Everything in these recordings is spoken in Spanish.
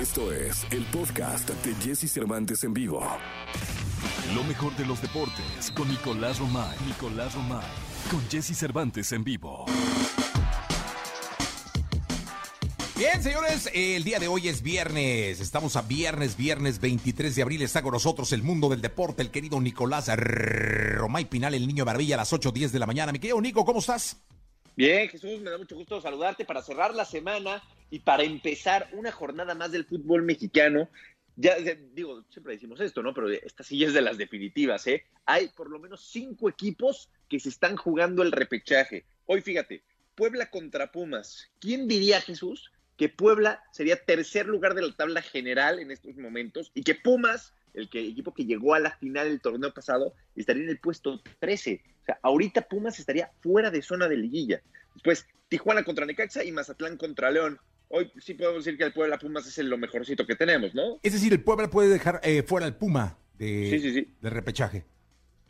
Esto es el podcast de Jesse Cervantes en vivo. Lo mejor de los deportes con Nicolás Romay. Nicolás Romay. Con Jesse Cervantes en vivo. Bien, señores, el día de hoy es viernes. Estamos a viernes, viernes 23 de abril. Está con nosotros el mundo del deporte, el querido Nicolás Romay Pinal, el niño barbilla, a las 8.10 de la mañana. Mi querido Nico, ¿cómo estás? Bien, Jesús, me da mucho gusto saludarte para cerrar la semana y para empezar una jornada más del fútbol mexicano. Ya digo, siempre decimos esto, ¿no? Pero esta sí es de las definitivas, ¿eh? Hay por lo menos cinco equipos que se están jugando el repechaje. Hoy fíjate, Puebla contra Pumas. ¿Quién diría, Jesús, que Puebla sería tercer lugar de la tabla general en estos momentos y que Pumas, el que, equipo que llegó a la final del torneo pasado, estaría en el puesto 13? O sea, ahorita Pumas estaría fuera de zona de liguilla. Después, Tijuana contra Necaxa y Mazatlán contra León hoy sí podemos decir que el Puebla Pumas es lo mejorcito que tenemos, ¿no? Es decir, el Puebla puede dejar eh, fuera al Puma de, de repechaje.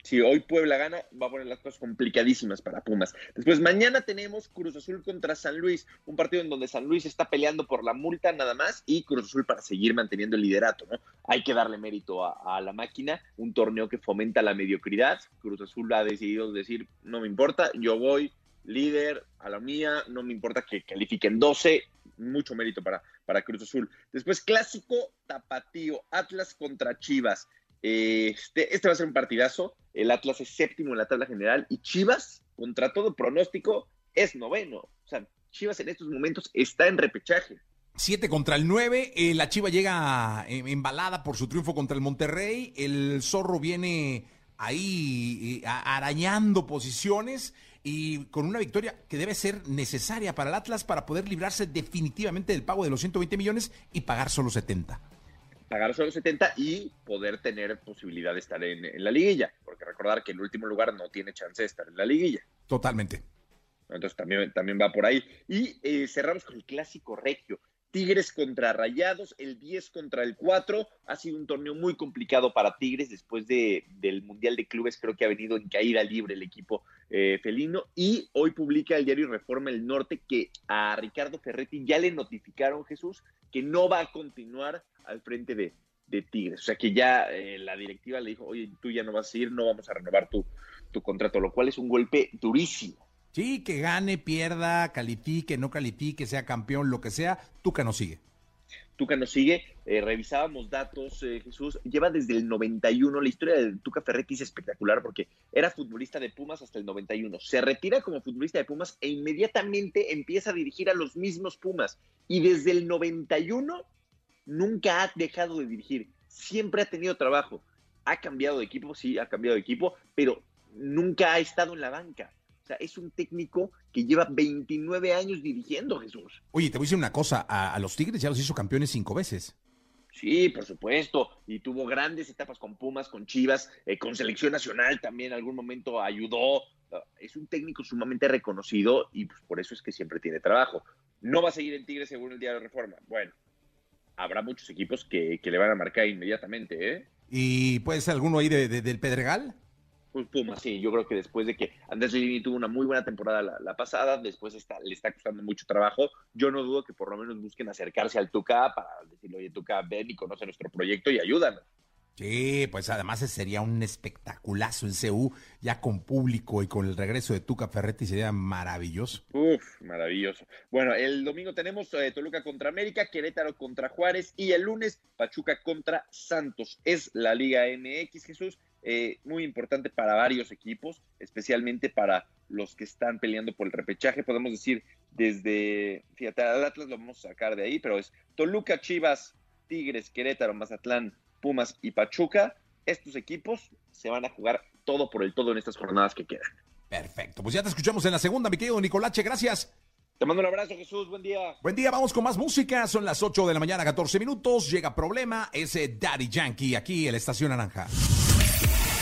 Si hoy Puebla gana, va a poner las cosas complicadísimas para Pumas. Después, mañana tenemos Cruz Azul contra San Luis, un partido en donde San Luis está peleando por la multa nada más y Cruz Azul para seguir manteniendo el liderato, ¿no? Hay que darle mérito a, la máquina, un torneo que fomenta la mediocridad. Cruz Azul ha decidido decir, no me importa, yo voy líder a la mía, no me importa que califiquen 12, mucho mérito para, para Cruz Azul. Después, clásico tapatío, Atlas contra Chivas. Este, este va a ser un partidazo. El Atlas es séptimo en la tabla general y Chivas, contra todo pronóstico, es noveno. O sea, Chivas en estos momentos está en repechaje. Siete contra el nueve, eh, la Chiva llega eh, embalada por su triunfo contra el Monterrey, el Zorro viene ahí eh, arañando posiciones y con una victoria que debe ser necesaria para el Atlas para poder librarse definitivamente del pago de los 120 millones y pagar solo 70. Pagar solo 70 y poder tener posibilidad de estar en, la liguilla, porque recordar que el último lugar no tiene chance de estar en la liguilla. Totalmente. Entonces también, también va por ahí. Y eh, cerramos con el clásico regio. Tigres contra Rayados, el 10 contra el 4. Ha sido un torneo muy complicado para Tigres después de, del Mundial de Clubes. Creo que ha venido en caída libre el equipo eh, felino. Y hoy publica el diario Reforma El Norte que a Ricardo Ferretti ya le notificaron, Jesús, que no va a continuar al frente de, Tigres. O sea que ya eh, la directiva le dijo, oye, tú ya no vas a ir, no vamos a renovar tu contrato, lo cual es un golpe durísimo. Sí, que gane, pierda, califique, no califique, sea campeón, lo que sea, Tuca no sigue. Tuca no sigue, eh, revisábamos datos, eh, Jesús, lleva desde el 91, la historia de Tuca Ferretti es espectacular porque era futbolista de Pumas hasta el 91, se retira como futbolista de Pumas e inmediatamente empieza a dirigir a los mismos Pumas. Y desde el 91 nunca ha dejado de dirigir, siempre ha tenido trabajo, ha cambiado de equipo, sí, ha cambiado de equipo, pero nunca ha estado en la banca es un técnico que lleva 29 años dirigiendo, Jesús. Oye, te voy a decir una cosa, a, los Tigres ya los hizo campeones cinco veces. Sí, por supuesto. Y tuvo grandes etapas con Pumas, con Chivas, eh, con selección nacional también en algún momento ayudó. Ah, es un técnico sumamente reconocido y pues, por eso es que siempre tiene trabajo. No va a seguir en Tigres según el Diario de Reforma. Bueno, habrá muchos equipos que, le van a marcar inmediatamente, ¿eh? ¿Y puede ser alguno ahí del Pedregal? Pues Puma, sí, yo creo que después de que Andrés Lini tuvo una muy buena temporada la, pasada, después está, le está costando mucho trabajo. Yo no dudo que por lo menos busquen acercarse al Tuca para decirle, oye, Tuca, ven y conoce nuestro proyecto y ayúdanos. Sí, pues además sería un espectaculazo en CU, ya con público y con el regreso de Tuca Ferretti sería maravilloso. Uf, maravilloso. Bueno, el domingo tenemos eh, Toluca contra América, Querétaro contra Juárez y el lunes Pachuca contra Santos. Es la Liga MX, Jesús. Eh, muy importante para varios equipos, especialmente para los que están peleando por el repechaje. Podemos decir desde, fíjate, al Atlas lo vamos a sacar de ahí, pero es Toluca, Chivas, Tigres, Querétaro, Mazatlán, Pumas y Pachuca. Estos equipos se van a jugar todo por el todo en estas jornadas que quedan. Perfecto, pues ya te escuchamos en la segunda, mi querido Nicolache, gracias. Te mando un abrazo, Jesús. Buen día. Buen día, vamos con más música. Son las 8 de la mañana, 14 minutos. Llega problema, ese Daddy Yankee aquí en la Estación Naranja.